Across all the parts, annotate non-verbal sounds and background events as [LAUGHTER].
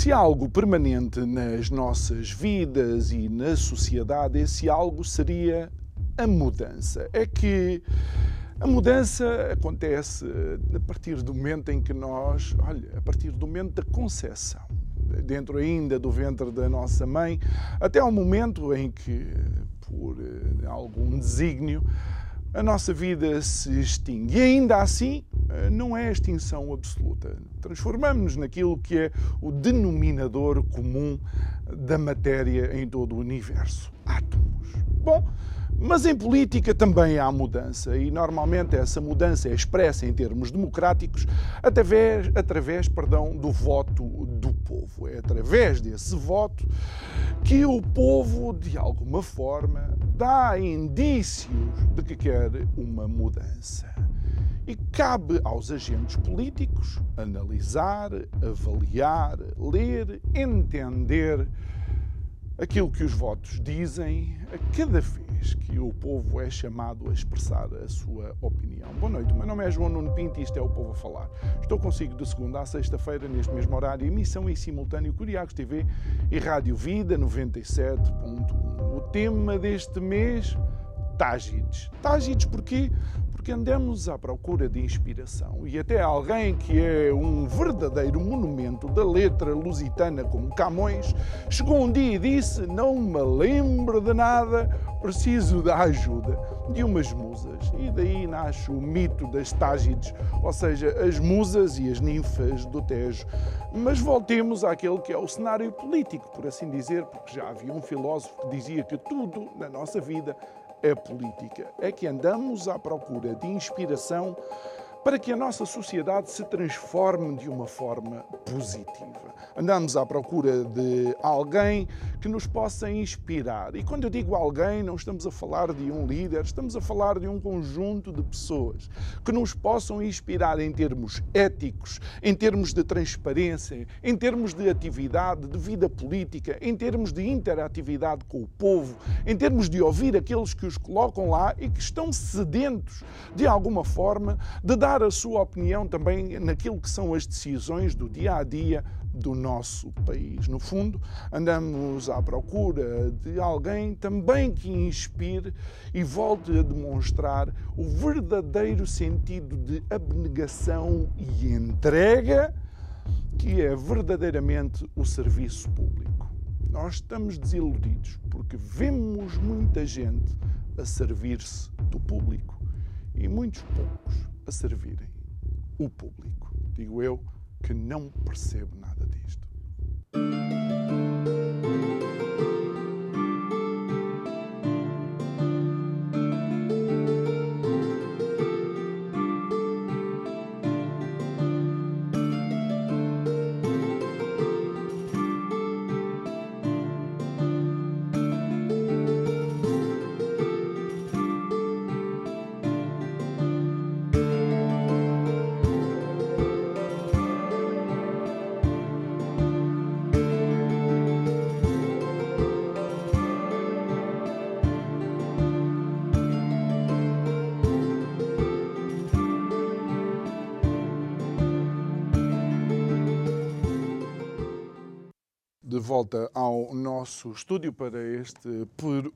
Se há algo permanente nas nossas vidas e na sociedade, esse algo seria a mudança. É que a mudança acontece a partir do momento em que nós, olha, a partir do momento da concepção, dentro ainda do ventre da nossa mãe, até ao momento em que, por eh, algum desígnio, a nossa vida se extingue. E ainda assim, eh, não é extinção absoluta. Transformamos-nos naquilo que é o denominador comum da matéria em todo o universo: átomos. Bom, mas em política também há mudança e normalmente essa mudança é expressa em termos democráticos através, através perdão, do voto do povo. É através desse voto que o povo, de alguma forma, dá indícios de que quer uma mudança. E cabe aos agentes políticos analisar, avaliar, ler, entender aquilo que os votos dizem a cada vez que o povo é chamado a expressar a sua opinião. Boa noite, o meu nome é João Nuno Pinto e isto é o Povo a Falar. Estou consigo de segunda a sexta-feira, neste mesmo horário, emissão em simultâneo Curiacos TV e Rádio Vida 97.1. O tema deste mês, Tágides. Tágides porquê? porque andamos à procura de inspiração e até alguém que é um verdadeiro monumento da letra lusitana como Camões chegou um dia e disse: Não me lembro de nada, preciso da ajuda de umas musas. E daí nasce o mito das Tágides, ou seja, as musas e as ninfas do Tejo. Mas voltemos àquele que é o cenário político, por assim dizer, porque já havia um filósofo que dizia que tudo na nossa vida é política. É que andamos à procura de inspiração para que a nossa sociedade se transforme de uma forma positiva. Andamos à procura de alguém que nos possa inspirar. E quando eu digo alguém, não estamos a falar de um líder, estamos a falar de um conjunto de pessoas que nos possam inspirar em termos éticos, em termos de transparência, em termos de atividade, de vida política, em termos de interatividade com o povo, em termos de ouvir aqueles que os colocam lá e que estão sedentos, de alguma forma, de dar a sua opinião também naquilo que são as decisões do dia a dia do nosso país. No fundo, andamos à procura de alguém também que inspire e volte a demonstrar o verdadeiro sentido de abnegação e entrega que é verdadeiramente o serviço público. Nós estamos desiludidos porque vemos muita gente a servir-se do público e muitos poucos a servirem o público. Digo eu que não percebo nada disto. Volta ao nosso estúdio para este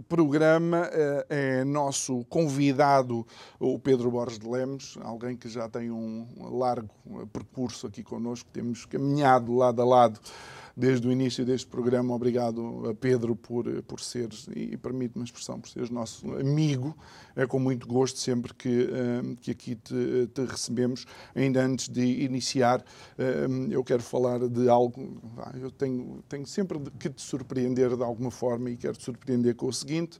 programa. Eh, é nosso convidado o Pedro Borges de Lemos, alguém que já tem um largo percurso aqui connosco, temos caminhado lado a lado desde o início deste programa. Obrigado a Pedro por, por seres, e permite-me a expressão, por seres nosso amigo. É com muito gosto sempre que, que aqui te, te recebemos. Ainda antes de iniciar, eu quero falar de algo. Eu tenho, tenho sempre que te surpreender de alguma forma e quero te surpreender com o seguinte: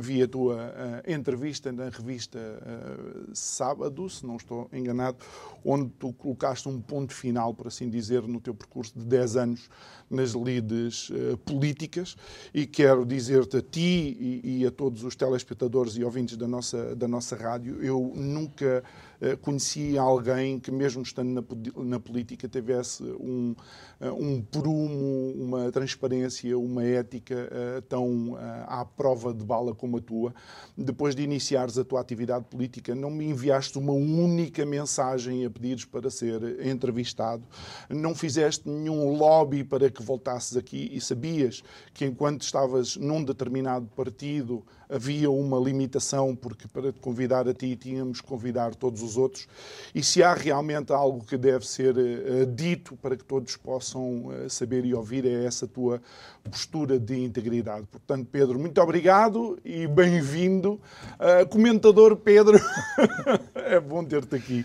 vi a tua entrevista na revista Sábado, se não estou enganado, onde tu colocaste um ponto final, por assim dizer, no teu percurso de 10 anos nas lides uh, políticas e quero dizer-te a ti e, e, a todos os telespectadores e ouvintes da nossa, da nossa rádio, eu nunca uh, conheci alguém que, mesmo estando na, na política, tivesse um, uh, um prumo, uma transparência, uma ética tão à prova de bala como a tua. Depois de iniciares a tua atividade política, não me enviaste uma única mensagem a pedires para ser entrevistado, não fizeste nenhum lobby para que voltasses aqui e sabias que enquanto estavas num determinado partido havia uma limitação, porque para te convidar a ti tínhamos que convidar todos os outros. E se há realmente algo que deve ser uh, dito para que todos possam uh, saber e ouvir, é essa tua postura de integridade. Portanto, Pedro, muito obrigado e bem-vindo. Uh, comentador Pedro, [LAUGHS] é bom ter-te aqui.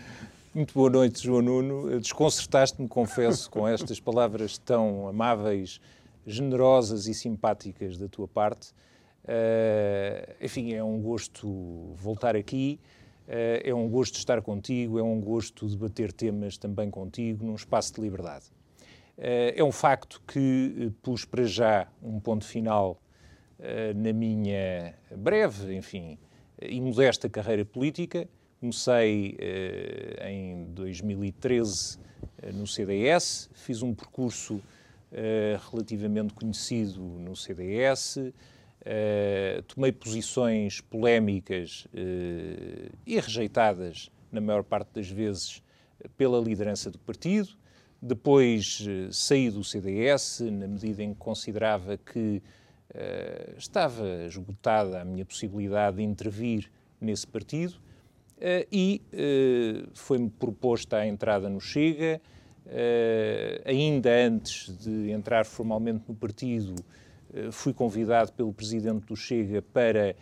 Muito boa noite, João Nuno. Desconcertaste-me, confesso, com estas palavras tão amáveis, generosas e simpáticas da tua parte. Uh, enfim, é um gosto voltar aqui, uh, é um gosto estar contigo, é um gosto debater temas também contigo num espaço de liberdade. Uh, é um facto que pus para já um ponto final na minha breve, enfim, e modesta carreira política. Comecei em 2013 uh, eh, no CDS, fiz um percurso relativamente conhecido no CDS, tomei posições polémicas e rejeitadas, na maior parte das vezes, pela liderança do partido. Depois saí do CDS, na medida em que considerava que estava esgotada a minha possibilidade de intervir nesse partido Uh, e uh, foi-me proposta a entrada no Chega. Uh, ainda antes de entrar formalmente no partido, fui convidado pelo presidente do Chega para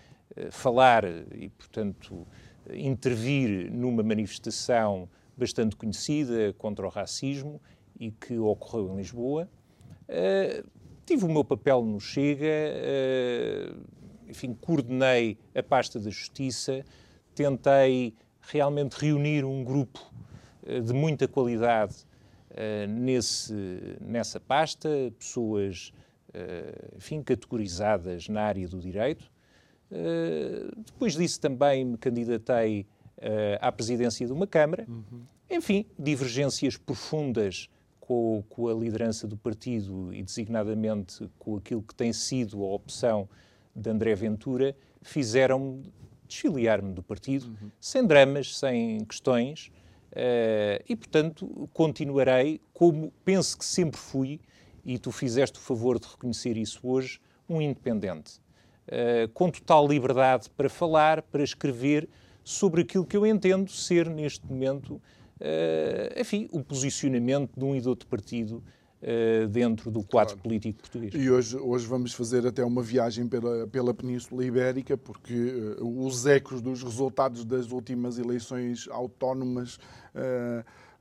falar e, portanto, intervir numa manifestação bastante conhecida contra o racismo e que ocorreu em Lisboa. tive o meu papel no Chega, enfim, coordenei a pasta da Justiça, tentei realmente reunir um grupo eh, de muita qualidade nesse, nessa pasta, pessoas, enfim, categorizadas na área do direito. Uh, depois disso também me candidatei à presidência de uma Câmara. Uhum. Enfim, divergências profundas com, com, a liderança do partido e designadamente com aquilo que tem sido a opção de André Ventura, fizeram-me desfiliar-me do partido, uhum. sem dramas, sem questões, uh, e, portanto, continuarei como penso que sempre fui, e tu fizeste o favor de reconhecer isso hoje, um independente. Uh, com total liberdade para falar, para escrever sobre aquilo que eu entendo ser, neste momento, uh, enfim, o posicionamento de um e de outro partido uh, dentro do quadro claro. político português. E hoje, hoje vamos fazer até uma viagem pela, pela Península Ibérica, porque os ecos dos resultados das últimas eleições autónomas.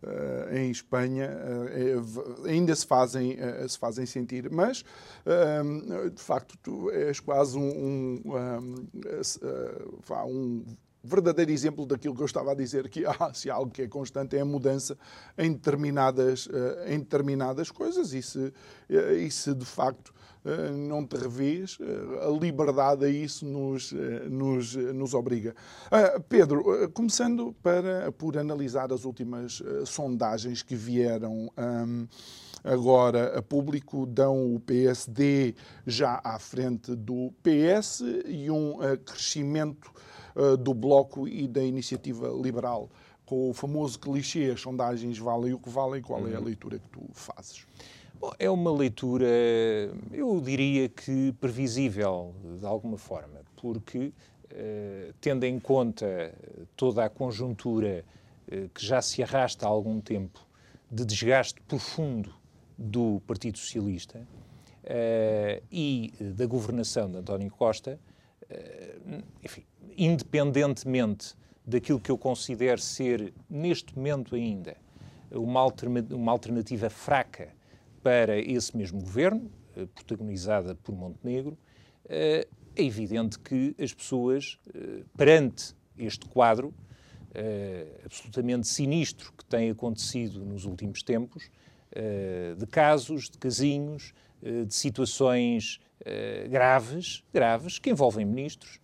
Uh, em Espanha uh, ainda se fazem, uh, se fazem sentir, mas de facto tu és quase um, um, um verdadeiro exemplo daquilo que eu estava a dizer, que ah, se há algo que é constante é a mudança em determinadas, em determinadas coisas e se, e se de facto não te revês, a liberdade a isso nos, nos, nos obriga. Pedro, começando para, por analisar as últimas sondagens que vieram um, agora a público, dão o PSD já à frente do PS e um crescimento eh, do Bloco e da Iniciativa Liberal, com o famoso clichê, as sondagens valem o que valem, qual é a uhum. leitura que tu fazes? Bom, é uma leitura, eu diria que previsível, de alguma forma, porque, eh, tendo em conta toda a conjuntura eh, que já se arrasta há algum tempo de desgaste profundo do Partido Socialista uh, e da governação de António Costa, enfim, independentemente daquilo que eu considero ser, neste momento ainda, uma alternativa fraca para esse mesmo governo, uh, protagonizada por Montenegro, é evidente que as pessoas, perante este quadro, absolutamente sinistro que tem acontecido nos últimos tempos, de casos, de casinhos, de situações graves, graves, que envolvem ministros,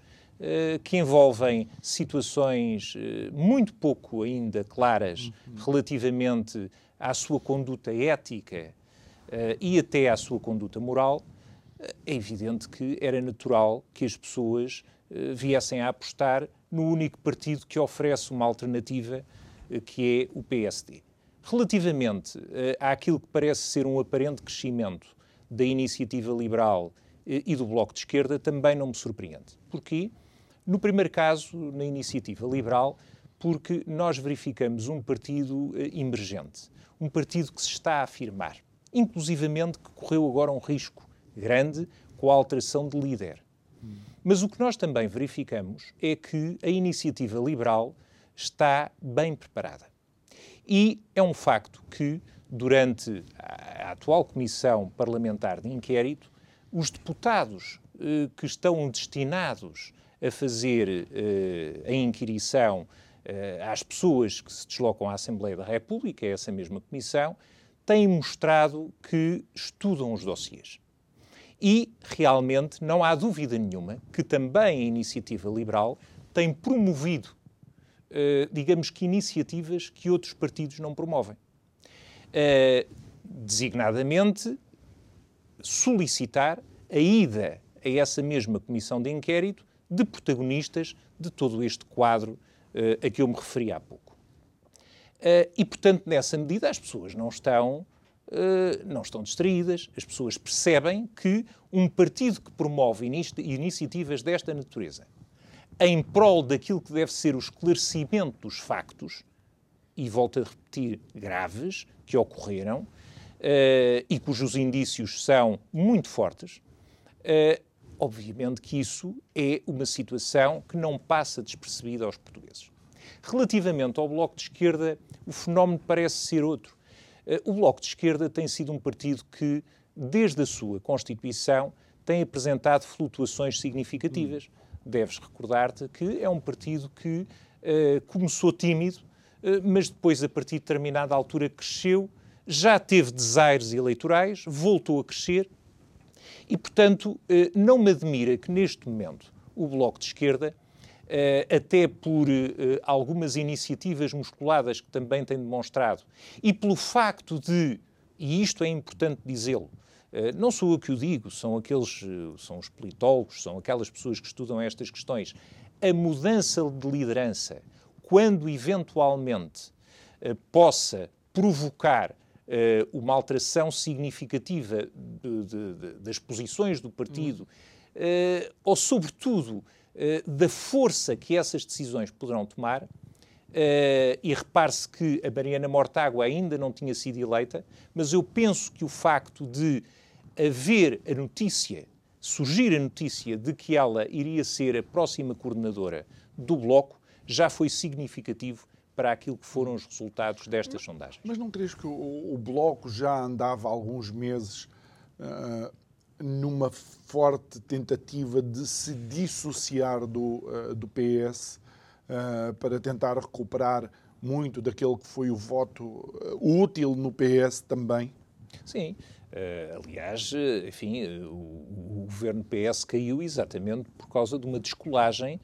que envolvem situações muito pouco ainda claras uhum. relativamente à sua conduta ética e até à sua conduta moral, é evidente que era natural que as pessoas viessem a apostar no único partido que oferece uma alternativa, eh, que é o PSD. Relativamente àquilo que parece ser um aparente crescimento da iniciativa liberal e do Bloco de Esquerda, também não me surpreende. Porquê? No primeiro caso, na iniciativa liberal, porque nós verificamos um partido emergente, um partido que se está a afirmar, inclusivamente que correu agora um risco grande com a alteração de líder. Mas o que nós também verificamos é que a iniciativa liberal está bem preparada. E é um facto que, durante a atual Comissão Parlamentar de Inquérito, os deputados eh, que estão destinados a fazer eh, a inquirição eh, às pessoas que se deslocam à Assembleia da República, é essa mesma comissão, têm mostrado que estudam os dossiês. E, realmente, não há dúvida nenhuma que também a iniciativa liberal tem promovido, uh, digamos que, iniciativas que outros partidos não promovem. Uh, designadamente, solicitar a ida a essa mesma comissão de inquérito de protagonistas de todo este quadro uh, a que eu me referi há pouco. Uh, e, portanto, nessa medida, as pessoas não estão eh, não estão distraídas, as pessoas percebem que um partido que promove iniciativas desta natureza em prol daquilo que deve ser o esclarecimento dos factos, e volto a repetir, graves, que ocorreram uh, e cujos indícios são muito fortes, uh, obviamente que isso é uma situação que não passa despercebida aos portugueses. Relativamente ao Bloco de Esquerda, o fenómeno parece ser outro. Eh, o Bloco de Esquerda tem sido um partido que, desde a sua constituição, tem apresentado flutuações significativas. Hum. Deves recordar-te que é um partido que uh, começou tímido, uh, mas depois, a partir de determinada altura, cresceu, já teve desaires eleitorais, voltou a crescer e, portanto, uh, não me admira que neste momento o Bloco de Esquerda até por eh, algumas iniciativas musculadas que também têm demonstrado, e pelo facto de, e isto é importante dizê-lo, eh, não sou eu que o digo, são aqueles, são os politólogos, são aquelas pessoas que estudam estas questões. A mudança de liderança, quando eventualmente possa provocar uma alteração significativa de, de, de, das posições do partido, hum. ou sobretudo eh, da força que essas decisões poderão tomar. Uh, e repare-se que a Mariana Mortágua ainda não tinha sido eleita, mas eu penso que o facto de haver a notícia, surgir a notícia de que ela iria ser a próxima coordenadora do Bloco, já foi significativo para aquilo que foram os resultados destas sondagens. Mas não crees que o, o Bloco já andava há alguns meses uh, numa forte tentativa de se dissociar do, uh, do PS uh, eh, para tentar recuperar muito daquele que foi o voto uh, útil no PS também? Sim. aliás, enfim, o, o, governo PS caiu exatamente por causa de uma descolagem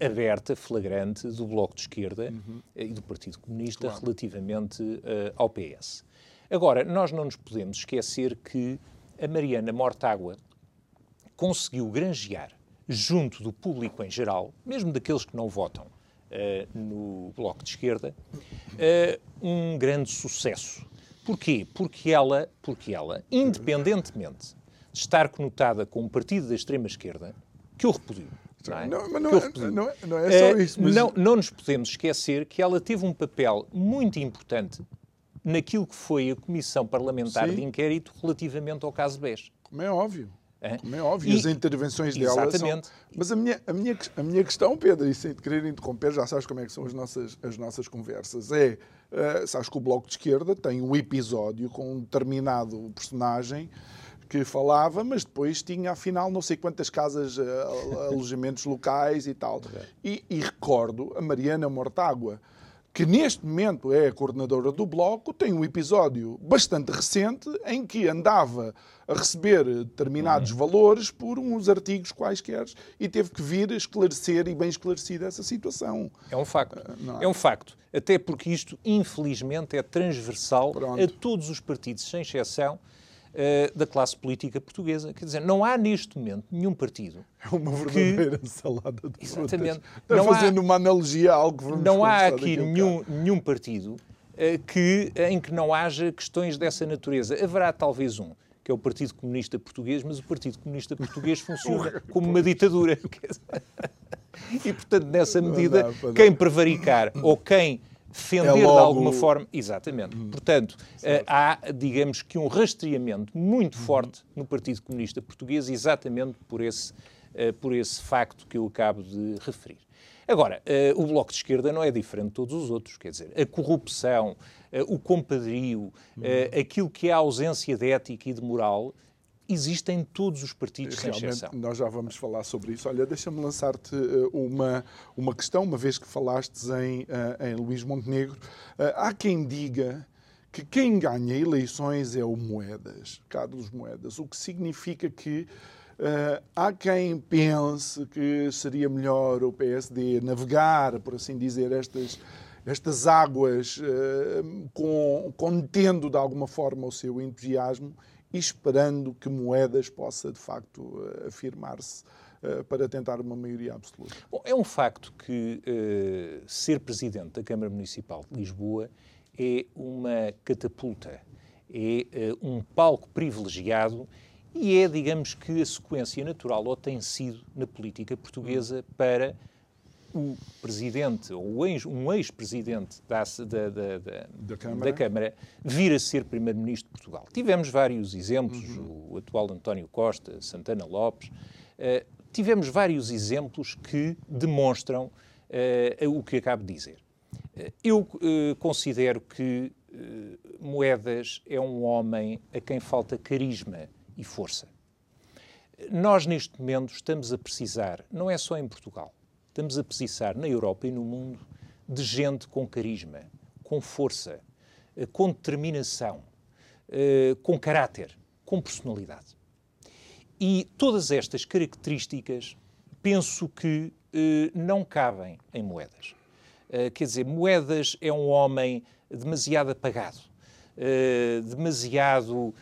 aberta, flagrante, do Bloco de Esquerda uhum. e do Partido Comunista claro. relativamente ao PS. Agora, nós não nos podemos esquecer que a Mariana Mortágua conseguiu granjear junto do público em geral, mesmo daqueles que não votam uh, no Bloco de Esquerda, uh, um grande sucesso. Porquê? Porque ela, porque ela, independentemente de estar conotada com um partido da extrema-esquerda, que eu repudio, não, é? não, mas não, é, não, é, não é só eh, isso. Mas... Não, não nos podemos esquecer que ela teve um papel muito importante naquilo que foi a Comissão Parlamentar Sim. de Inquérito relativamente ao caso BES. Como é óbvio. É? Como é óbvio, e, as intervenções dela exatamente. são... Mas a minha, a, minha, a minha questão, Pedro, e sem te querer interromper, já sabes como é que são as nossas, as nossas conversas, é, uh, sabes que o Bloco de Esquerda tem um episódio com um determinado personagem que falava, mas depois tinha, afinal, não sei quantas casas, uh, [LAUGHS] alojamentos locais e tal. E, e recordo a Mariana Mortágua, que neste momento é a coordenadora do Bloco, tem um episódio bastante recente em que andava a receber determinados uhum. valores por uns artigos quaisquer e teve que vir esclarecer e bem esclarecida essa situação. É um facto. Uh, é? é? um facto. Até porque isto, infelizmente, é transversal Pronto. a todos os partidos, sem exceção, uh, da classe política portuguesa. Quer dizer, não há neste momento nenhum partido. É uma verdadeira que... salada de Exatamente. Está não fazendo há... uma analogia a algo que vamos Não há aqui nenhum, nenhum partido uh, que, em que não haja questões dessa natureza. Haverá talvez um, que é o Partido Comunista Português, mas o Partido Comunista Português [LAUGHS] funciona como uma ditadura. [LAUGHS] e, portanto, nessa medida, quem prevaricar ou quem defender é logo... de alguma forma. Exatamente. Hum, Portanto, certo. há, digamos que, um rastreamento muito uhum. forte no Partido Comunista Português, exatamente por esse, uh, por esse facto que eu acabo de referir. Agora, uh, o Bloco de Esquerda não é diferente de todos os outros, quer dizer, a corrupção, o compadrio, uhum. aquilo que é a ausência de ética e de moral, existe em todos os partidos, Realmente, exceção. Nós já vamos falar sobre isso. Olha, deixa-me lançar-te uh, uma, uma questão, uma vez que falastes em, uh, em Luís Montenegro. Uh, há quem diga que quem ganha eleições é o Moedas, Carlos Moedas, o que significa que Uh, há quem pense que seria melhor o PSD navegar, por assim dizer, estas, estas águas, uh, com, contendo de alguma forma o seu entusiasmo esperando que Moedas possa, de facto, eh, afirmar-se uh, para tentar uma maioria absoluta. Bom, é um facto que uh, ser presidente da Câmara Municipal de Lisboa é uma catapulta, é uh, um palco privilegiado e é, digamos que, a sequência natural, ou tem sido, na política portuguesa, para o presidente, ou um ex-presidente da, da, da, da, Câmara. da Câmara vir a ser primeiro-ministro de Portugal. Tivemos vários exemplos, uhum. o atual António Costa, Santana Lopes, uh, tivemos vários exemplos que demonstram uh, o que acabo de dizer. Uh, eu considero que Moedas é um homem a quem falta carisma e força. Nós, neste momento, estamos a precisar, não é só em Portugal, estamos a precisar na Europa e no mundo de gente com carisma, com força, eh, com determinação, eh, com caráter, com personalidade. E todas estas características penso que eh, não cabem em Moedas. Quer dizer, Moedas é um homem demasiado apagado, demasiado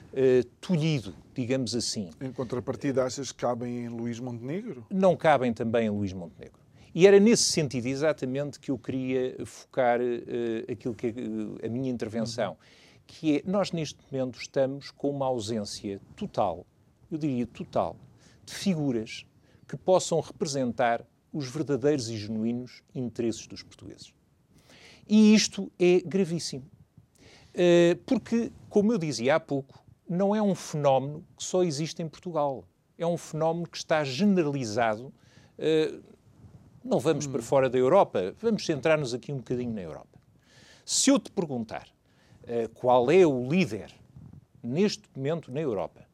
tolhido, digamos assim. Em contrapartida, achas que cabem em Luís Montenegro? Não cabem também em Luís Montenegro. E era nesse sentido exatamente que eu queria focar uh, aquilo que é a minha intervenção, que é nós neste momento estamos com uma ausência total, eu diria total, de figuras que possam representar os verdadeiros e genuínos interesses dos portugueses. E isto é gravíssimo. Uh, porque, como eu dizia há pouco, não é um fenómeno que só existe em Portugal. É um fenómeno que está generalizado uh, não vamos para fora da Europa, vamos centrar-nos aqui um bocadinho na Europa. Se eu te perguntar uh, qual é o líder neste momento na Europa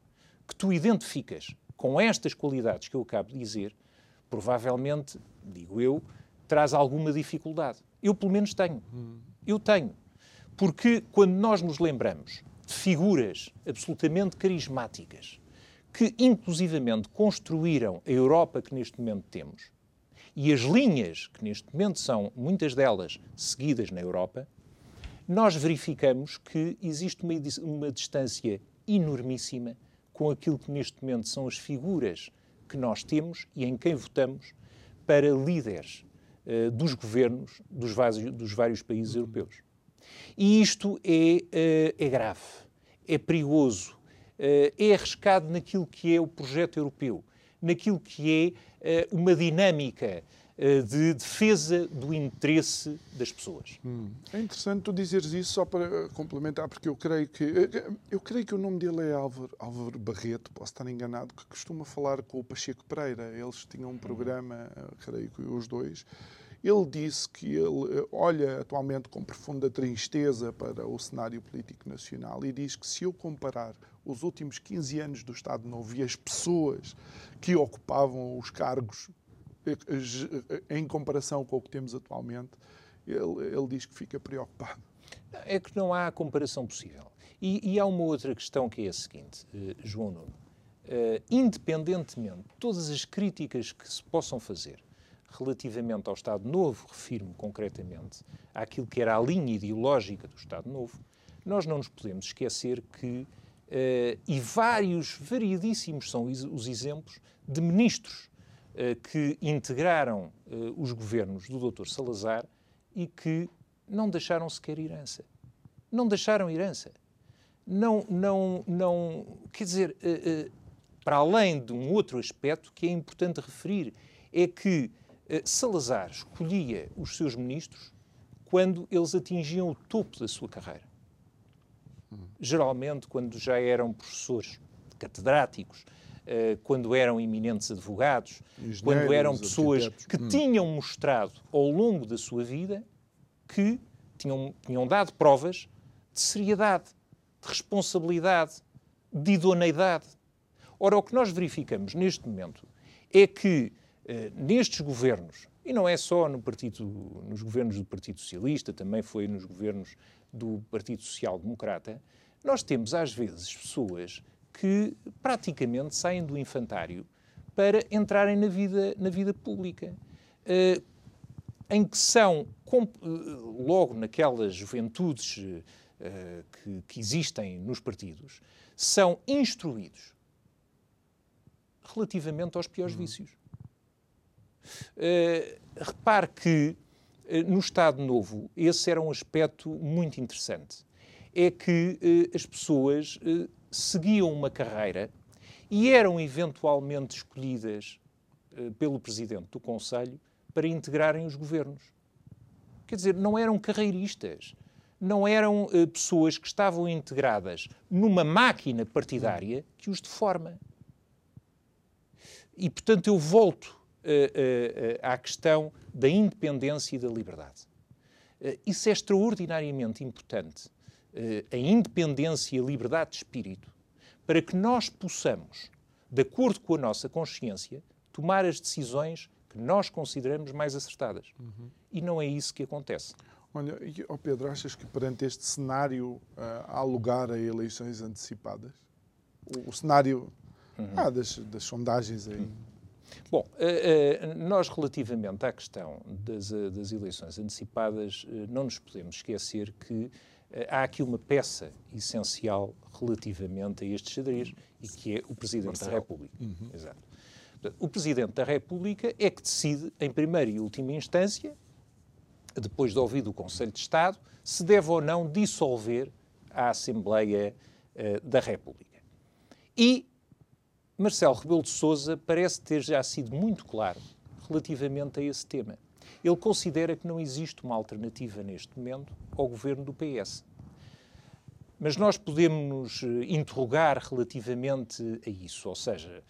que tu identificas com estas qualidades que eu acabo de dizer, provavelmente, digo eu, traz alguma dificuldade. Eu, pelo menos, tenho. Eu tenho. Porque quando nós nos lembramos de figuras absolutamente carismáticas que, inclusivamente, construíram a Europa que neste momento temos, e as linhas, que neste momento são muitas delas seguidas na Europa, nós verificamos que existe uma, uma distância enormíssima com aquilo que neste momento são as figuras que nós temos e em quem votamos para líderes uh, dos governos dos vários, dos vários, países europeus. E isto é, uh, é grave, é perigoso, uh, é arriscado naquilo que é o projeto europeu naquilo que é uh, uma dinâmica uh, de defesa do interesse das pessoas. Hum. É interessante tu dizeres isso só para complementar, porque eu creio que eu creio que o nome dele é Álvaro, Álvaro Barreto, posso estar enganado, que costuma falar com o Pacheco Pereira. Eles tinham um programa, creio que os dois, ele disse que ele eh, olha atualmente com profunda tristeza para o cenário político nacional e diz que se eu comparar os últimos 15 anos do Estado Novo e as pessoas que ocupavam os cargos eh, eh, em comparação com o que temos atualmente, ele, ele diz que fica preocupado. É que não há comparação possível. E, e há uma outra questão que é a seguinte, João Nuno. Uh, independentemente de todas as críticas que se possam fazer relativamente ao Estado Novo, refiro-me concretamente àquilo que era a linha ideológica do Estado Novo, nós não nos podemos esquecer que, uh, e vários, variadíssimos são os exemplos de ministros uh, que integraram uh, os governos do Dr. Salazar e que não deixaram sequer herança. Não deixaram herança. Não, não, não, quer dizer, para além de um outro aspecto que é importante referir, é que Salazar escolhia os seus ministros quando eles atingiam o topo da sua carreira. Geralmente, quando já eram professores catedráticos, eh, quando eram eminentes advogados, quando eram pessoas que hum. tinham mostrado ao longo da sua vida que tinham, tinham dado provas de seriedade, de responsabilidade, de idoneidade. Ora, o que nós verificamos neste momento é que eh, nestes governos, e não é só no partido, nos governos do Partido Socialista, também foi nos governos do Partido Social Democrata, nós temos às vezes pessoas que praticamente saem do infantário para entrarem na vida, na vida pública, uh, em que são, uh, logo naquelas juventudes que, que existem nos partidos, são instruídos relativamente aos piores uhum. vícios. Uh, repare que uh, no Estado Novo esse era um aspecto muito interessante. É que uh, as pessoas seguiam uma carreira e eram eventualmente escolhidas pelo Presidente do Conselho para integrarem os governos. Quer dizer, não eram carreiristas, não eram pessoas que estavam integradas numa máquina partidária que os deforma. E, portanto, eu volto uh, à questão da independência e da liberdade. isso é extraordinariamente importante, a independência e a liberdade de espírito, para que nós possamos, de acordo com a nossa consciência, tomar as decisões que nós consideramos mais acertadas. Uhum. E não é isso que acontece. Olha, oh Pedro, achas que perante este cenário uh, há lugar a eleições antecipadas? O, o cenário uhum. ah, das, das sondagens aí. Uhum. Bom, eh, eh, nós relativamente à questão das, eh, das eleições antecipadas, não nos podemos esquecer que há aqui uma peça essencial relativamente a este xadrez e que é o Presidente da República. Uhum. Exato. O Presidente da República é que decide, em primeira e última instância, depois de ouvido o Conselho de Estado, se deve ou não dissolver a Assembleia uh, da República. E Marcelo Rebelo de Sousa parece ter já sido muito claro relativamente a esse tema. Ele considera que não existe uma alternativa neste momento ao governo do PS. Mas nós podemos nos eh, interrogar relativamente a isso, ou seja,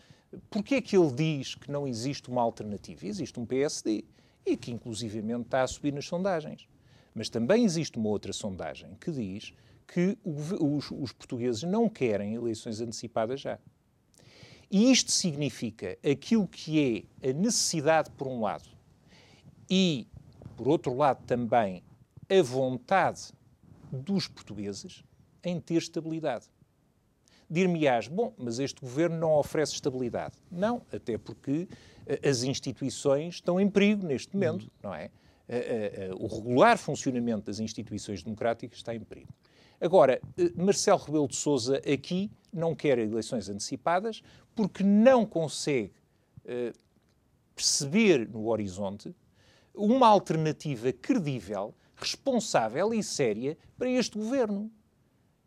porquê é que ele diz que não existe uma alternativa? Existe um PSD e que inclusivamente está a subir nas sondagens. Mas também existe uma outra sondagem que diz que os, os portugueses não querem eleições antecipadas já. E isto significa aquilo que é a necessidade, por um lado, e, por outro lado, também a vontade dos portugueses em ter estabilidade. Dir-me-ás, bom, mas este governo não oferece estabilidade. Não, até porque eh, as instituições estão em perigo neste momento, uhum. não é? Eh, eh, o regular funcionamento das instituições democráticas está em perigo. Agora, Marcelo Rebelo de Sousa aqui não quer eleições antecipadas porque não consegue uh, perceber no horizonte uma alternativa credível, responsável e séria para este governo.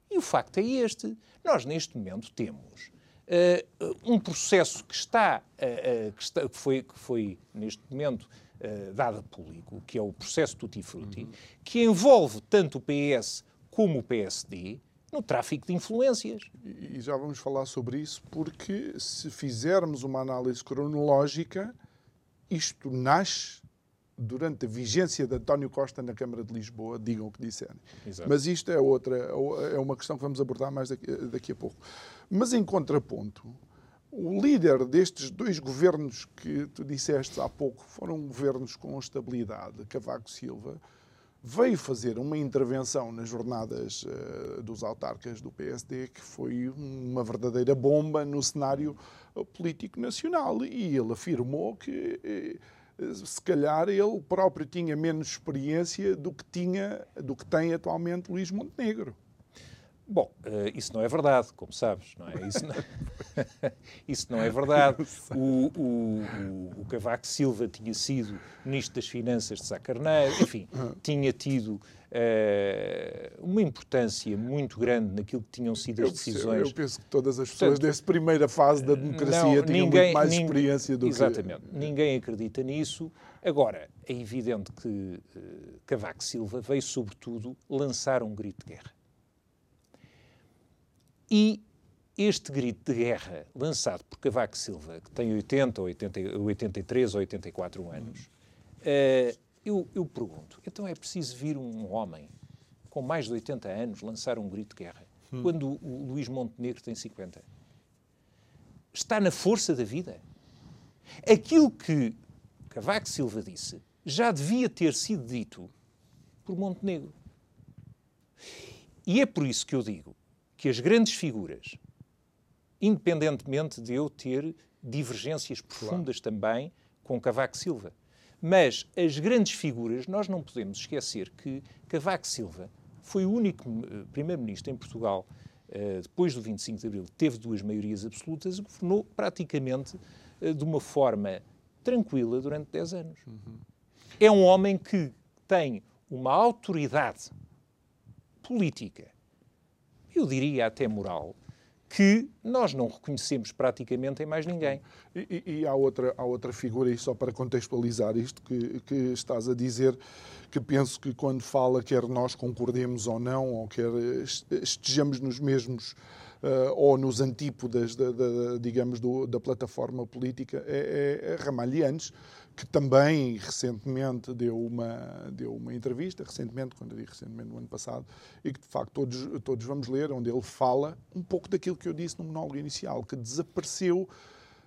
E o facto é este. Nós, neste momento, temos uh, um processo que está, uh, que, está que, foi, que foi, neste momento, dada a público, que é o processo Tutti Frutti, uhum. que envolve tanto o PS como o PSD no tráfico de influências. E já vamos falar sobre isso, porque se fizermos uma análise cronológica, isto nasce durante a vigência de António Costa na Câmara de Lisboa, digam o que disserem. Exato. Mas isto é outra, é uma questão que vamos abordar mais daqui, daqui a pouco. Mas em contraponto, o líder destes dois governos que tu disseste há pouco foram governos com estabilidade, Cavaco Silva, veio fazer uma intervenção nas jornadas uh, dos autarcas do PSD que foi uma verdadeira bomba no cenário político nacional e ele afirmou que uh, se calhar ele próprio tinha menos experiência do que tinha do que tem atualmente Luís Montenegro. Bom, uh, isso não é verdade, como sabes, não é? Isso não, [LAUGHS] isso não é verdade. O, o, o, Cavaco Silva tinha sido Ministro das Finanças de Sá Carneiro, enfim, tinha tido uh, uma importância muito grande naquilo que tinham sido as decisões. Eu, eu penso que todas as pessoas Portanto, dessa primeira fase da democracia não, tinham ninguém, muito mais ninguém, experiência do exatamente, que... Exatamente, ninguém acredita nisso. Agora, é evidente que uh, Cavaco Silva veio, sobretudo, lançar um grito de guerra e este grito de guerra lançado por Cavaco Silva, que tem 80, 80 83 ou 84 anos, uh, eu, eu pergunto, então é preciso vir um homem com mais de 80 anos lançar um grito de guerra, hum. quando o, o Luís Montenegro tem 50? Está na força da vida. Aquilo que Cavaco Silva disse já devia ter sido dito por Montenegro. E é por isso que eu digo que as grandes figuras, independentemente de eu ter divergências profundas claro. também com Cavaco Silva, mas as grandes figuras, nós não podemos esquecer que Cavaco Silva foi o único uh, primeiro-ministro em Portugal, uh, depois do 25 de Abril, teve duas maiorias absolutas e governou praticamente uh, de uma forma tranquila durante 10 anos. Uhum. É um homem que tem uma autoridade política eu diria até moral, que nós não reconhecemos praticamente em mais ninguém. E, e, e, há, outra, há outra figura, e só para contextualizar isto que, que estás a dizer, que penso que quando fala, quer nós concordemos ou não, ou quer estejamos nos mesmos uh, ou nos antípodas, da, digamos, do, da plataforma política, é, é, é que também recentemente deu uma, deu uma entrevista, recentemente, quando eu digo recentemente, no ano passado, e que de facto todos, todos vamos ler, onde ele fala um pouco daquilo que eu disse no monólogo inicial, que desapareceu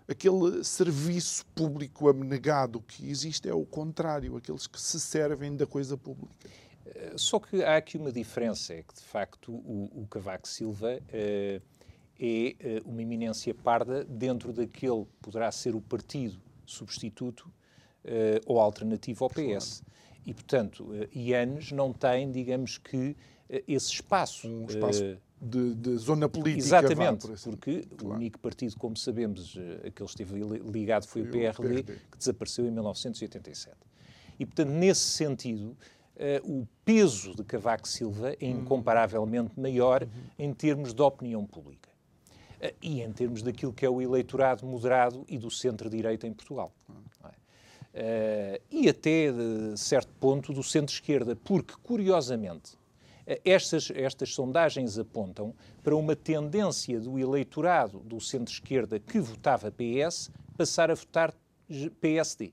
aquele serviço público abnegado, que existe é o contrário, aqueles que se servem da coisa pública. Eh, só que há aqui uma diferença, é que de facto o, o Cavaco Silva uh, é uh, uma eminência parda dentro daquele que poderá ser o partido substituto ou alternativa ao PS. Claro. E, portanto, uh, IANES não tem, digamos que, uh, esse espaço. Um espaço de, de, zona política. Exatamente, por assim. porque claro. o único partido, como sabemos, a que ele esteve ligado foi, o, PRD, PRD, que desapareceu em 1987. E, portanto, nesse sentido, Uh, o peso de Cavaco Silva é uhum. incomparavelmente maior uhum. em termos de opinião pública uh, e em termos daquilo que é o eleitorado moderado e do centro-direita em Portugal. Uhum. Uh, e até, de certo ponto, do centro-esquerda, porque, curiosamente, uh, estas, estas sondagens apontam para uma tendência do eleitorado do centro-esquerda que votava PS passar a votar PSD.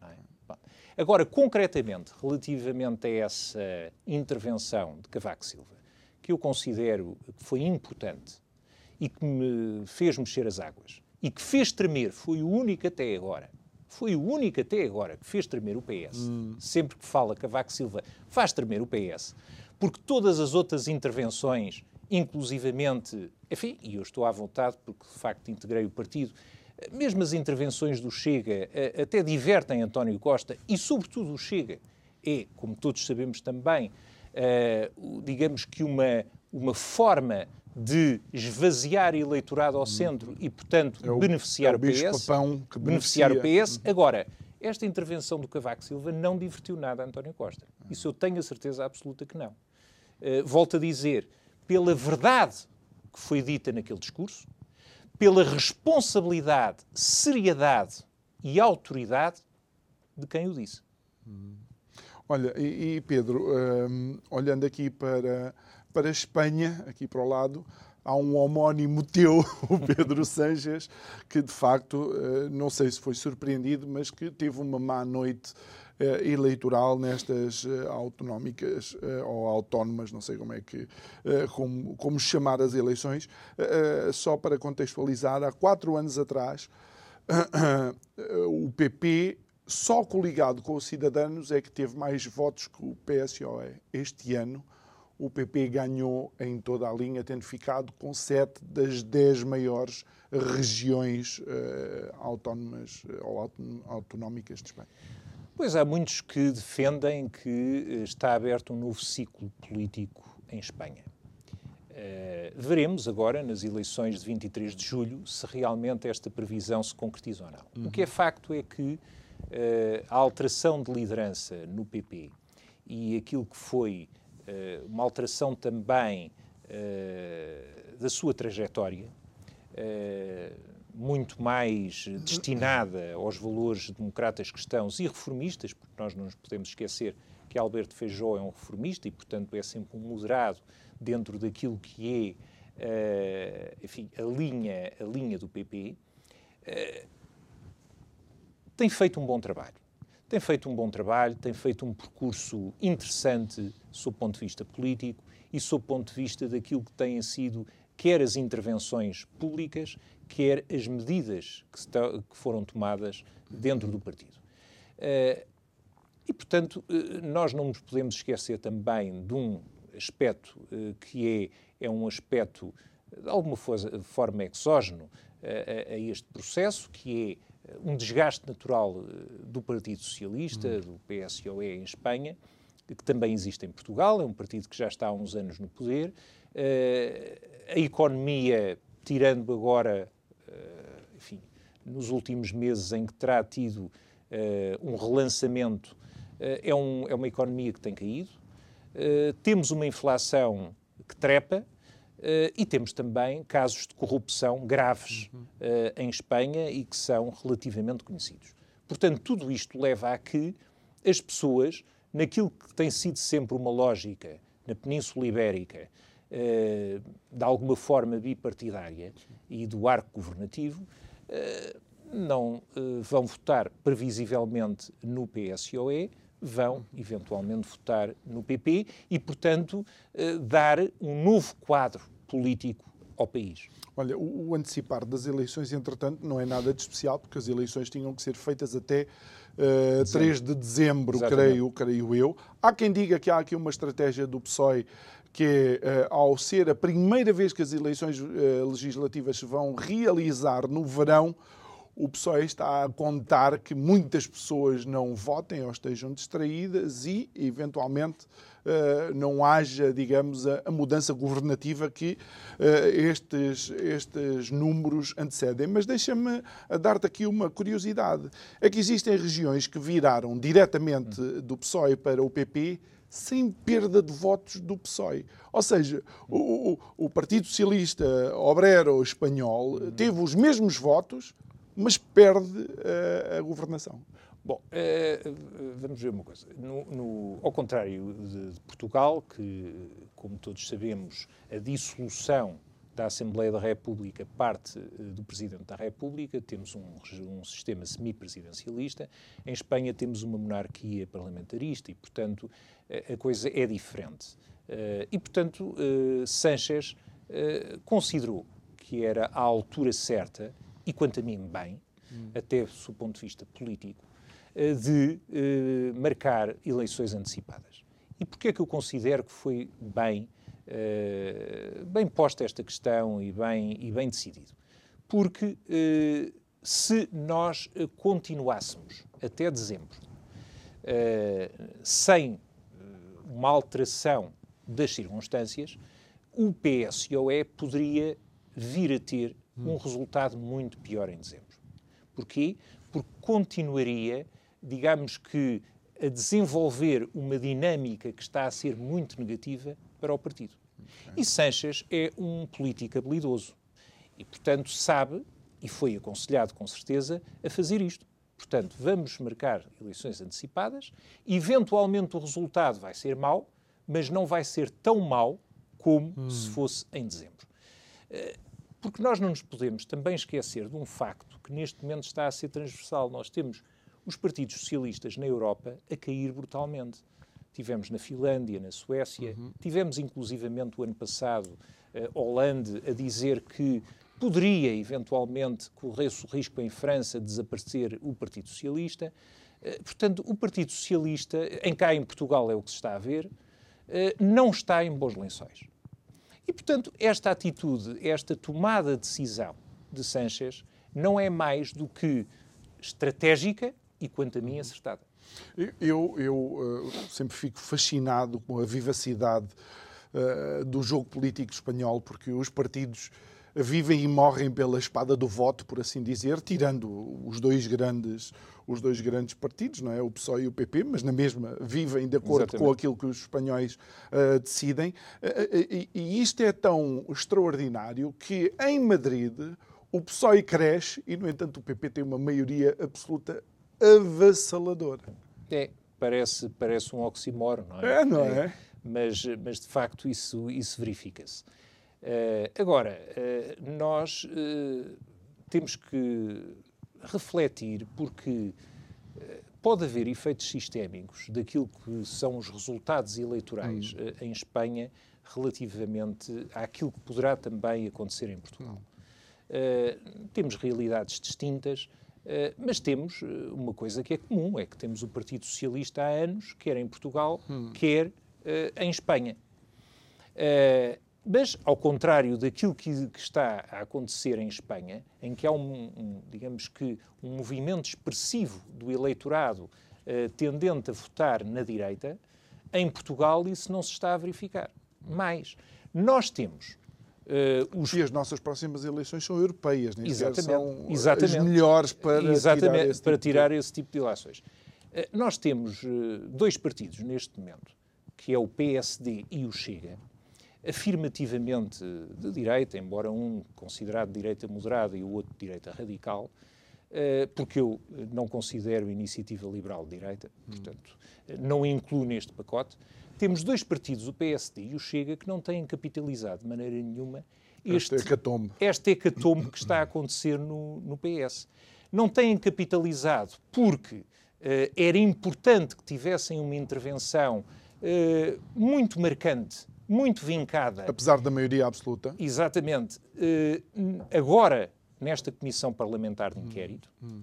É? Agora, concretamente, relativamente a essa intervenção de Cavaco Silva, que eu considero que foi importante e que me fez mexer as águas e que fez tremer, foi o único até agora foi o único até agora que fez tremer o PS. Hum. Sempre que fala Cavaco Silva, faz tremer o PS. Porque todas as outras intervenções, inclusivamente, enfim, e eu estou à vontade porque de facto integrei o partido, mesmo as intervenções do Chega eh, até divertem António Costa e, sobretudo, o Chega é, como todos sabemos também, uh, digamos que uma, uma forma de esvaziar eleitorado ao centro e, portanto, é o, beneficiar é o, o PS. Que beneficiar o PS. Agora, esta intervenção do Cavaco Silva não divertiu nada a António Costa. Isso eu tenho a certeza absoluta que não. Uh, volto a dizer, pela verdade que foi dita naquele discurso, pela responsabilidade, seriedade e autoridade de quem o disse. Olha, e, e Pedro, um, olhando aqui para, para a Espanha, aqui para o lado, há um homónimo teu, [LAUGHS] o Pedro Sanches, que de facto, uh, não sei se foi surpreendido, mas que teve uma má noite uh, eleitoral nestas uh, autonómicas ou autónomas, não sei como é que, como, como chamar as eleições. Só para contextualizar, há quatro anos atrás, [COUGHS] o PP só coligado com os cidadãos é que teve mais votos que o PSOE. Este ano, o PP ganhou em toda a linha, tendo ficado com sete das dez maiores regiões uh, autónomas uh, ou autonómicas de Espanha. Pois há muitos que defendem que eh, está aberto um novo ciclo político em Espanha. Uh, veremos agora, nas eleições de 23 de julho, se realmente esta previsão se concretiza ou não. Uhum. O que é facto é que uh, a alteração de liderança no PP e aquilo que foi uma alteração também uh, da sua trajetória, muito mais destinada aos valores democratas cristãos e reformistas, porque nós não nos podemos esquecer que Alberto Feijó é um reformista e, portanto, é sempre um moderado dentro daquilo que é, enfim, a linha, a linha do PP tem feito um bom trabalho. Tem feito um bom trabalho, tem feito um percurso interessante sob o ponto de vista político e sob o ponto de vista daquilo que têm sido quer as intervenções públicas, quer as medidas que, foram tomadas dentro do partido. Uh, e, portanto, uh, nós não nos podemos esquecer também de um aspecto uh, que é, é um aspecto, de alguma forma, exógeno a este processo, que é um desgaste natural eh, do Partido Socialista, uhum. do PSOE em Espanha, que também existe em Portugal, é um partido que já está há uns anos no poder. Uh, a economia, tirando agora, uh, enfim, nos últimos meses em que terá tido uh, um relançamento, é, um, é, uma economia que tem caído. temos uma inflação que trepa, Uh, e temos também casos de corrupção graves uh, em Espanha e que são relativamente conhecidos. Portanto, tudo isto leva a que as pessoas, naquilo que tem sido sempre uma lógica na Península Ibérica, uh, de alguma forma bipartidária e do arco governativo, não vão votar previsivelmente no PSOE, vão eventualmente votar no PP e, portanto, eh, dar um novo quadro político ao país. Olha, o, antecipar das eleições, entretanto, não é nada de especial, porque as eleições tinham que ser feitas até uh, eh, 3 de dezembro, creio, creio eu. Há quem diga que há aqui uma estratégia do PSOE que é, uh, ao ser a primeira vez que as eleições uh, legislativas se vão realizar no verão, o PSOE está a contar que muitas pessoas não votem ou estejam distraídas e, eventualmente, eh, não haja, digamos, a mudança governativa que eh, estes, estes números antecedem. Mas deixa-me dar-te aqui uma curiosidade. É que existem regiões que viraram diretamente do PSOE para o PP sem perda de votos do PSOE. Ou seja, o, o Partido Socialista Obrero Espanhol teve os mesmos votos, mas perde a, a governação. Bom, eh, vamos ver uma coisa. No, no, ao contrário de, de, Portugal, que, como todos sabemos, a dissolução da Assembleia da República parte eh, do Presidente da República, temos um, um sistema semipresidencialista. Em Espanha temos uma monarquia parlamentarista e, portanto, a, a coisa é diferente. Uh, e, portanto, uh, Sánchez uh, considerou que era a altura certa e, quanto a mim, bem, hum. até do ponto de vista político, eh, de eh, marcar eleições antecipadas. E porquê é que eu considero que foi bem, eh, bem posta esta questão e bem, e bem decidido? Porque se nós continuássemos até dezembro sem uma alteração das circunstâncias, o PSOE poderia vir a ter um resultado muito pior em dezembro. Porquê? Porque continuaria, digamos que, a desenvolver uma dinâmica que está a ser muito negativa para o partido. Okay. E Sanches é um político habilidoso e, portanto, sabe, e foi aconselhado com certeza, a fazer isto. Portanto, vamos marcar eleições antecipadas, eventualmente o resultado vai ser mau, mas não vai ser tão mau como hum. se fosse em dezembro. Eh, porque nós não nos podemos também esquecer de um facto que neste momento está a ser transversal. Nós temos os partidos socialistas na Europa a cair brutalmente. Tivemos na Finlândia, na Suécia, uhum. tivemos inclusivamente o ano passado uh, Hollande a dizer que poderia eventualmente correr-se o risco em França de desaparecer o Partido Socialista. Uh, portanto, o Partido Socialista, em cá em Portugal é o que se está a ver, uh, não está em bons lençóis. E, portanto, esta atitude, esta tomada de decisão de Sanchez não é mais do que estratégica e, quanto a mim, acertada. Eu, eu uh, sempre fico fascinado com a vivacidade uh, do jogo político espanhol, porque os partidos vivem e morrem pela espada do voto, por assim dizer, tirando os dois grandes, os dois grandes partidos, não é? o PSOE e o PP, mas na mesma vivem de acordo Exatamente. com aquilo que os espanhóis uh, decidem. Uh, e isto é tão extraordinário que em Madrid o PSOE cresce e, no entanto, o PP tem uma maioria absoluta avassaladora. É, parece, parece um oximoro, não é? É, não é? é mas, mas, de facto, isso, isso verifica-se. Uh, agora, uh, nós uh, temos que refletir porque pode haver efeitos sistémicos daquilo que são os resultados eleitorais hum. em Espanha relativamente àquilo que poderá também acontecer em Portugal. Hum. temos realidades distintas, mas temos uma coisa que é comum, é que temos o Partido Socialista há anos, quer em Portugal, hum. quer em Espanha. Mas, ao contrário daquilo que, que, está a acontecer em Espanha, em que há um, um digamos que, um movimento expressivo do eleitorado uh, tendente a votar na direita, em Portugal isso não se está a verificar. Mais, nós temos Uh, os... E as nossas próximas eleições são europeias, nem exatamente, são exatamente, as melhores para, exatamente, tirar, esse para tipo tirar de... esse tipo de eleições. Uh, nós temos uh, dois partidos neste momento, que é o PSD e o Chega, afirmativamente de direita, embora um considerado de direita moderada e o outro de direita radical, eh, porque eu não considero iniciativa liberal de direita, portanto, não incluo neste pacote. Temos dois partidos, o PSD e o Chega, que não têm capitalizado de maneira nenhuma este, este hecatombe. este hecatombe que está a acontecer no, no PS. Não têm capitalizado porque uh, era importante que tivessem uma intervenção uh, muito marcante muito vincada. Apesar da maioria absoluta. Exatamente. Uh, agora, nesta Comissão Parlamentar de Inquérito, hum, hum.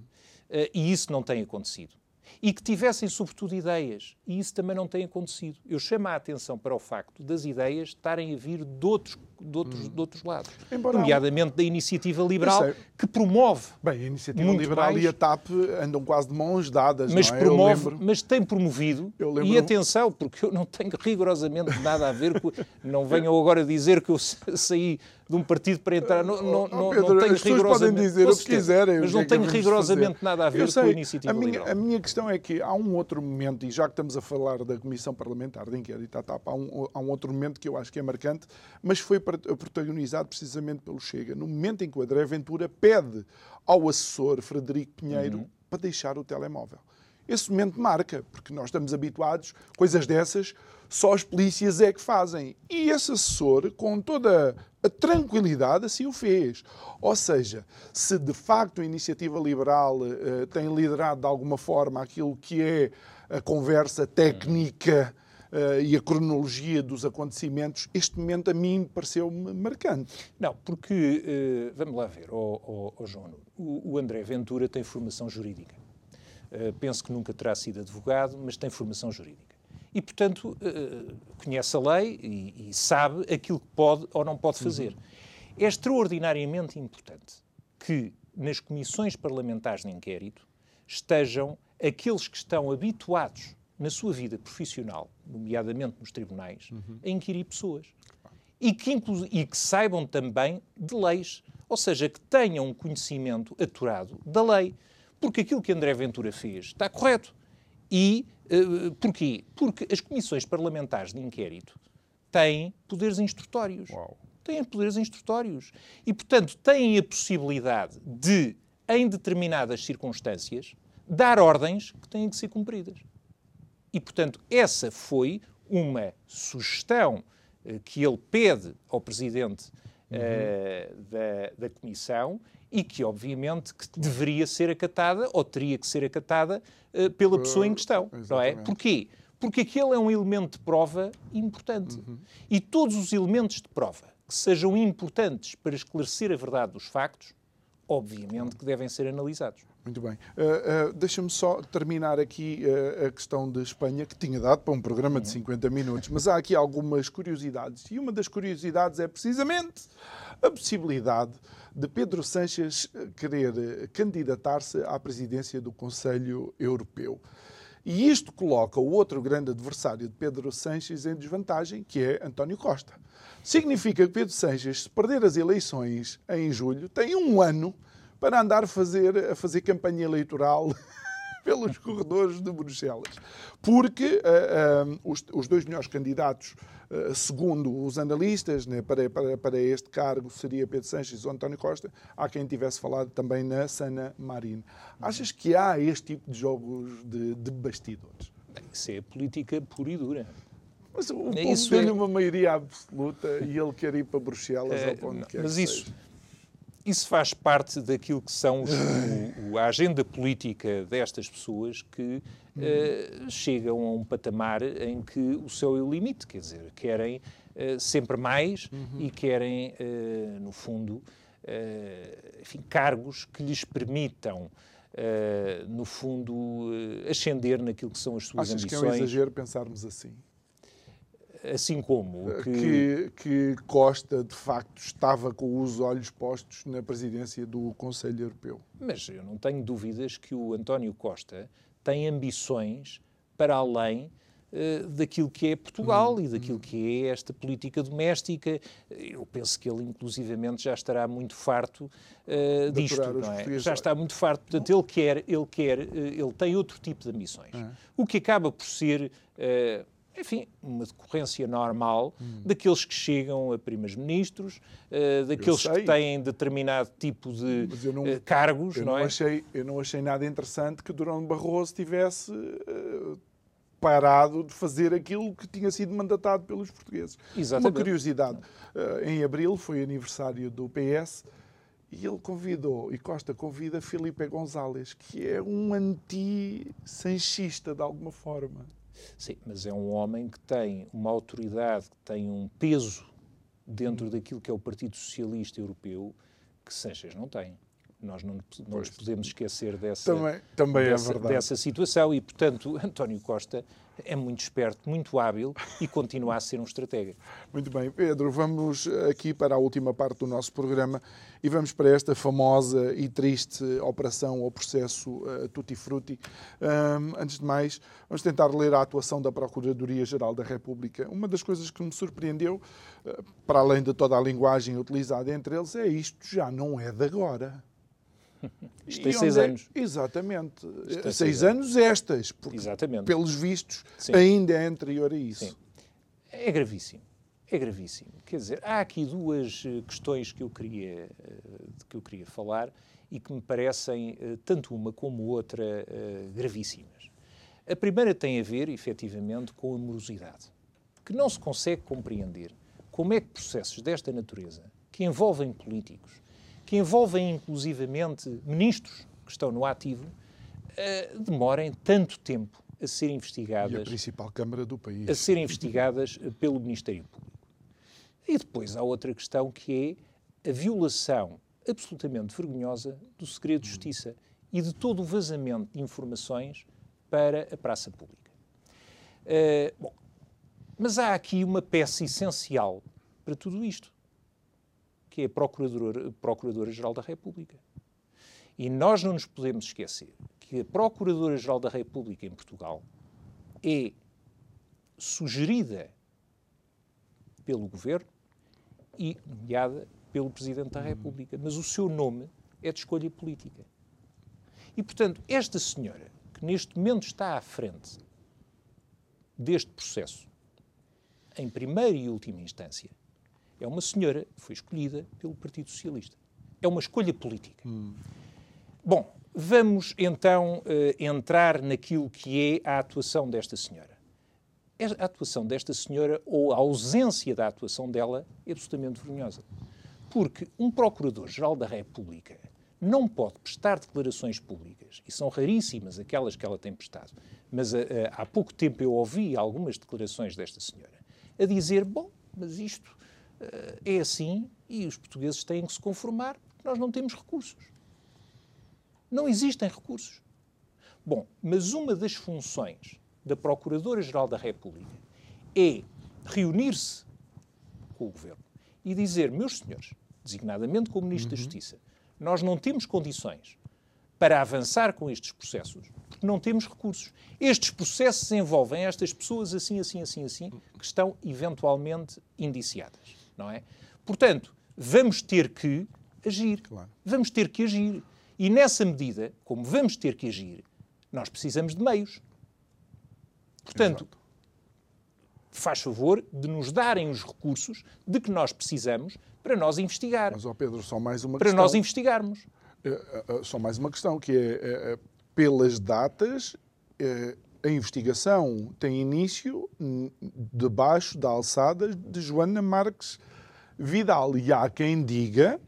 Uh, e isso não tem acontecido e que tivessem, sobretudo, ideias. E isso também não tem acontecido. Eu chamo a atenção para o facto das ideias estarem a vir de outros, de outros, hum. de outros lados. Embora nomeadamente da iniciativa liberal, que promove. Bem, a iniciativa liberal mais, e a TAP andam quase de mãos dadas. Mas, é? promove, mas tem promovido. E atenção, porque eu não tenho rigorosamente nada a ver com. não venham agora dizer que eu saí de um partido para entrar. Não, não, oh, não, Pedro, não tenho rigorosamente. Podem dizer o que quiserem. Mas não é tenho rigorosamente nada a ver com a iniciativa a minha, liberal. A minha questão é que há um outro momento, e já que estamos a falar da Comissão Parlamentar de Inquérito à TAP, há um, há um outro momento que eu acho que é marcante, mas foi protagonizado precisamente pelo Chega. No momento em que o André Ventura pede ao assessor Frederico Pinheiro uhum. para deixar o telemóvel. Esse momento marca, porque nós estamos habituados, coisas dessas, só as polícias é que fazem. E esse assessor, com toda a tranquilidade, assim o fez. Ou seja, se de facto a iniciativa liberal uh, tem liderado de alguma forma aquilo que é a conversa técnica uh, e a cronologia dos acontecimentos, este momento a mim pareceu-me marcante. Não, porque, uh, vamos lá ver, oh, oh, oh João, o, o André Ventura tem formação jurídica. penso que nunca terá sido advogado, mas tem formação jurídica e, portanto, uh, conhece a lei e, e, sabe aquilo que pode ou não pode fazer. Uhum. É extraordinariamente importante que nas comissões parlamentares de inquérito estejam aqueles que estão habituados na sua vida profissional, nomeadamente nos tribunais, uhum. a inquirir pessoas. E que, e que saibam também de leis, ou seja, que tenham um conhecimento aturado da lei. Porque aquilo que André Ventura fez está correto. E uh, porquê? Porque as comissões parlamentares de inquérito têm poderes instrutórios. Uau. Têm poderes instrutórios. E, portanto, têm a possibilidade de, em determinadas circunstâncias, dar ordens que têm que ser cumpridas. E, portanto, essa foi uma sugestão uh, que ele pede ao Presidente uhum. da, da Comissão e que, obviamente, que deveria ser acatada ou teria que ser acatada uh, pela pessoa em questão. Não é? Porquê? Porque aquele é um elemento de prova importante. Uhum. E todos os elementos de prova que sejam importantes para esclarecer a verdade dos factos, obviamente que devem ser analisados. Muito bem. Uh, uh, Deixa-me só terminar aqui uh, a questão de Espanha, que tinha dado para um programa de 50 minutos, mas há aqui algumas curiosidades. E uma das curiosidades é precisamente a possibilidade de Pedro Sánchez querer candidatar-se à presidência do Conselho Europeu. E isto coloca o outro grande adversário de Pedro Sánchez em desvantagem, que é António Costa. Significa que Pedro Sánchez, se perder as eleições em julho, tem um ano para andar a fazer, a fazer campanha eleitoral [LAUGHS] pelos corredores de Bruxelas. Porque uh, uh, os, os, dois melhores candidatos, uh, segundo os analistas, né, para, para, para, este cargo seria Pedro Sanches ou António Costa. Há quem tivesse falado também na Sana Marine. Achas que há este tipo de jogos de, de bastidores? Isso é política pura e dura. Mas o povo tem é... uma maioria absoluta e ele quer ir para Bruxelas é, para onde não, quer Mas isso, seja isso faz parte daquilo que são os, o, a agenda política destas pessoas que uh, chegam a um patamar em que o céu é o limite, quer dizer, querem uh, sempre mais uhum. e querem, uh, no fundo, enfim, cargos que lhes permitam, no fundo, ascender naquilo que são as suas Achas ambições. que é um exagero pensarmos assim? Assim como que... que... que Costa de facto estava com os olhos postos na presidência do Conselho Europeu. Mas eu não tenho dúvidas que o António Costa tem ambições para além uh, daquilo que é Portugal hum, e daquilo hum. que é esta política doméstica. Eu penso que ele, inclusivamente, já estará muito farto uh, disto, não é? Já está muito farto. Portanto, ele quer, ele quer, uh, ele tem outro tipo de ambições. É. O que acaba por ser enfim, uma decorrência normal hum. daqueles que chegam a primeiros-ministros, uh, daqueles que têm determinado tipo de não, uh, cargos, eu não, não é? Achei, eu não achei nada interessante que Durão Barroso tivesse uh, parado de fazer aquilo que tinha sido mandatado pelos portugueses. Exatamente. Uma curiosidade, em abril foi aniversário do PS e ele convidou, e Costa convida Felipe González, que é um anti-sanchista de alguma forma. Sim, mas é um homem que tem uma autoridade, que tem um peso dentro daquilo que é o Partido Socialista Europeu que Sanchez não tem. Nós não, não nos podemos esquecer dessa, também, também é dessa, é dessa situação e, portanto, [LAUGHS] António Costa é muito esperto, muito hábil e continua a ser um estratega. Muito bem, Pedro, vamos aqui para a última parte do nosso programa e vamos para esta famosa e triste operação ou processo uh, Tutti Frutti. Um, antes de mais, vamos tentar ler a atuação da Procuradoria-Geral da República. Uma das coisas que me surpreendeu, uh, para além de toda a linguagem utilizada entre eles, é isto já não é de agora. Isto tem seis é? anos. Exatamente. Seis, seis anos, anos estas, porque, Exatamente. pelos vistos, Sim. ainda é anterior a isso. Sim. É gravíssimo. É gravíssimo. Quer dizer, há aqui duas eh, questões que eu queria, eh, que eu queria falar e que me parecem, eh, tanto uma como outra, gravíssimas. A primeira tem a ver, efetivamente, com a morosidade, que não se consegue compreender como é que processos desta natureza, que envolvem políticos, que envolvem inclusivamente ministros que estão no ativo, uh, demorem tanto tempo a ser investigadas. E a principal Câmara do país. A serem investigadas pelo Ministério Público. E depois há outra questão que é a violação absolutamente vergonhosa do segredo de justiça e de todo o vazamento de informações para a praça pública. Uh, bom, mas há aqui uma peça essencial para tudo isto que é a Procuradora-Geral Procuradora da República. E nós não nos podemos esquecer que a Procuradora-Geral da República em Portugal é sugerida pelo Governo e nomeada pelo Presidente da República, mas o seu nome é de escolha política. E, portanto, esta senhora, que neste momento está à frente deste processo, em primeira e última instância, é uma senhora que foi escolhida pelo Partido Socialista. É uma escolha política. Hum. Bom, vamos então uh, entrar naquilo que é a atuação desta senhora. A atuação desta senhora, ou a ausência da atuação dela, é absolutamente vergonhosa. Porque um Procurador-Geral da República não pode prestar declarações públicas, e são raríssimas aquelas que ela tem prestado, mas uh, uh, há pouco tempo eu ouvi algumas declarações desta senhora a dizer: bom, mas isto é assim e os portugueses têm que se conformar, porque nós não temos recursos. Não existem recursos. Bom, mas uma das funções da Procuradora-Geral da República é reunir-se com o Governo e dizer, meus senhores, designadamente com o Ministro uhum. da Justiça, nós não temos condições para avançar com estes processos, porque não temos recursos. Estes processos envolvem estas pessoas assim, assim, assim, assim, que estão eventualmente indiciadas, não é? Portanto, vamos ter que agir. Claro. Vamos ter que agir. E nessa medida, como vamos ter que agir, nós precisamos de meios. Portanto, Exato. faz favor de nos darem os recursos de que nós precisamos para nós investigar. Mas, ó Pedro, só mais uma para questão. Para nós investigarmos. É, só mais uma questão, que é, é pelas datas, a investigação tem início debaixo da alçada de Joana Marques Vidal. E há quem diga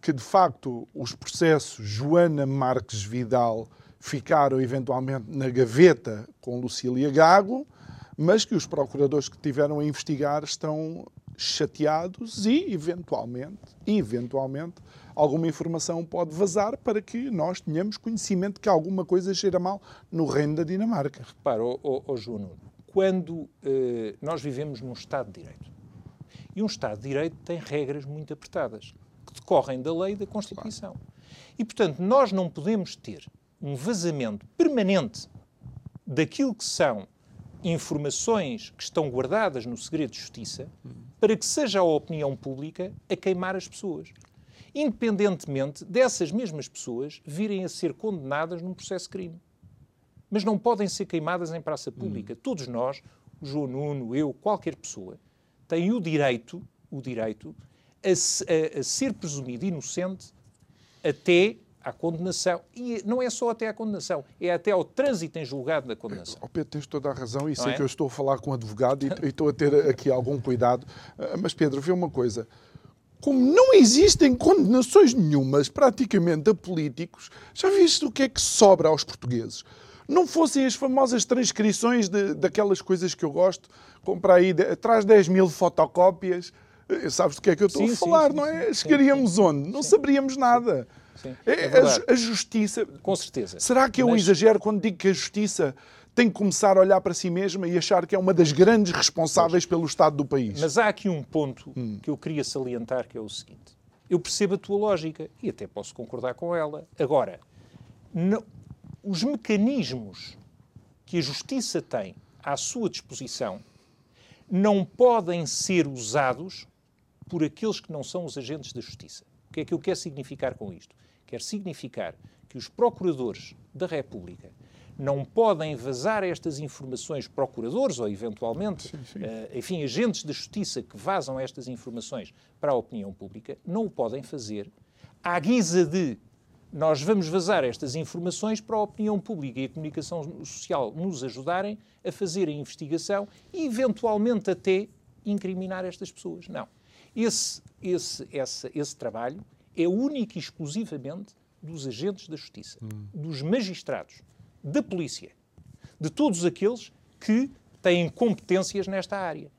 que, de facto, os processos Joana Marques Vidal ficaram eventualmente na gaveta com Lucília Gago, mas que os procuradores que tiveram a investigar estão chateados e, eventualmente, eventualmente, alguma informação pode vazar para que nós tenhamos conhecimento que alguma coisa cheira mal no reino da Dinamarca. Repara, oh, oh, oh João quando eh, nós vivemos num Estado de Direito, e um Estado de Direito tem regras muito apertadas, que decorrem da lei e da Constituição. Claro. E, portanto, nós não podemos ter um vazamento permanente daquilo que são informações que estão guardadas no segredo de justiça para que seja a opinião pública a queimar as pessoas. Independentemente dessas mesmas pessoas virem a ser condenadas num processo de crime. Mas não podem ser queimadas em praça pública. Hum. Todos nós, o João Nuno, eu, qualquer pessoa, tem o direito, o direito a, a, a ser presumido inocente até à condenação. E não é só até à condenação, é até ao trânsito em julgado da condenação. Oh, Pedro, tens toda a razão e sei é? que eu estou a falar com um advogado e, e estou a ter aqui algum cuidado. Ah, mas, Pedro, vê uma coisa. Como não existem condenações nenhumas, praticamente, a políticos, já viste o que é que sobra aos portugueses? Não fossem as famosas transcrições de, daquelas coisas que eu gosto, comprar aí, de, traz 10 mil fotocópias, eh, sabes do que é que eu estou sim, a falar, sim, não é? Sim, Chegaríamos onde? Não saberíamos nada. Sim, é, é a, a, justiça. Com certeza. Será que eu Mas... exagero quando digo que a justiça tem que começar a olhar para si mesma e achar que é uma das grandes responsáveis pelo estado do país? Mas há aqui um ponto hum. que eu queria salientar, que é o seguinte. Eu percebo a tua lógica e até posso concordar com ela. Agora, não, os mecanismos que a justiça tem à sua disposição não podem ser usados por aqueles que não são os agentes da justiça. O que é que eu quero significar com isto? quer significar que os procuradores da República não podem vazar estas informações, procuradores ou eventualmente, sim, sim. Uh, enfim, agentes da justiça que vazam estas informações para a opinião pública, não o podem fazer à guisa de nós vamos vazar estas informações para a opinião pública e a comunicação social nos ajudarem a fazer a investigação e eventualmente até incriminar estas pessoas. Não. Esse, esse, esse, esse trabalho é única e exclusivamente dos agentes da justiça, hum. dos magistrados, da polícia, de todos aqueles que têm competências nesta área.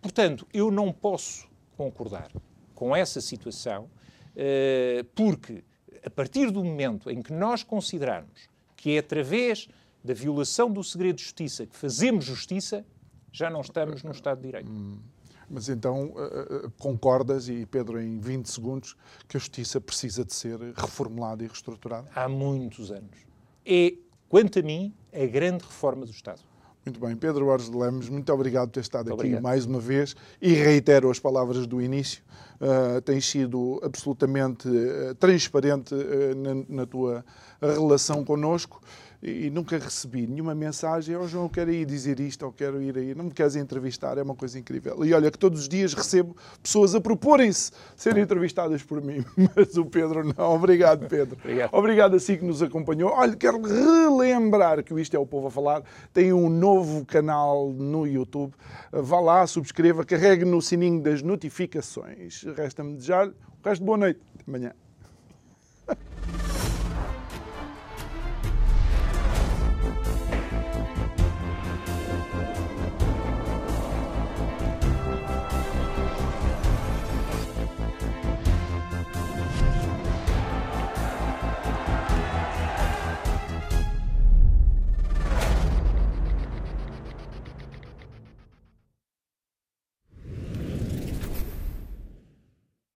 Portanto, eu não posso concordar com essa situação, eh, porque a partir do momento em que nós considerarmos que é através da violação do segredo de justiça que fazemos justiça, já não estamos num Estado de Direito. Hum. Mas então uh, concordas, e Pedro, em 20 segundos, que a justiça precisa de ser reformulada e reestruturada? Há muitos anos. É, quanto a mim, a grande reforma do Estado. Muito bem. Pedro Borges de Lemos, muito obrigado por ter estado muito aqui obrigado. mais uma vez e reitero as palavras do início. Uh, tens sido absolutamente uh, transparente uh, na, na, tua relação connosco e nunca recebi nenhuma mensagem, oh João, eu quero ir dizer isto, ou quero ir aí, não me queres entrevistar, é uma coisa incrível. E olha que todos os dias recebo pessoas a proporem-se serem entrevistadas por mim, [LAUGHS] mas o Pedro não. Obrigado, Pedro. Obrigado. Obrigado a si que nos acompanhou. Olha, quero relembrar que o Isto é o Povo a Falar tem um novo canal no YouTube. Vá lá, subscreva, carregue no sininho das notificações. Resta-me desejar o resto de boa noite. Até amanhã.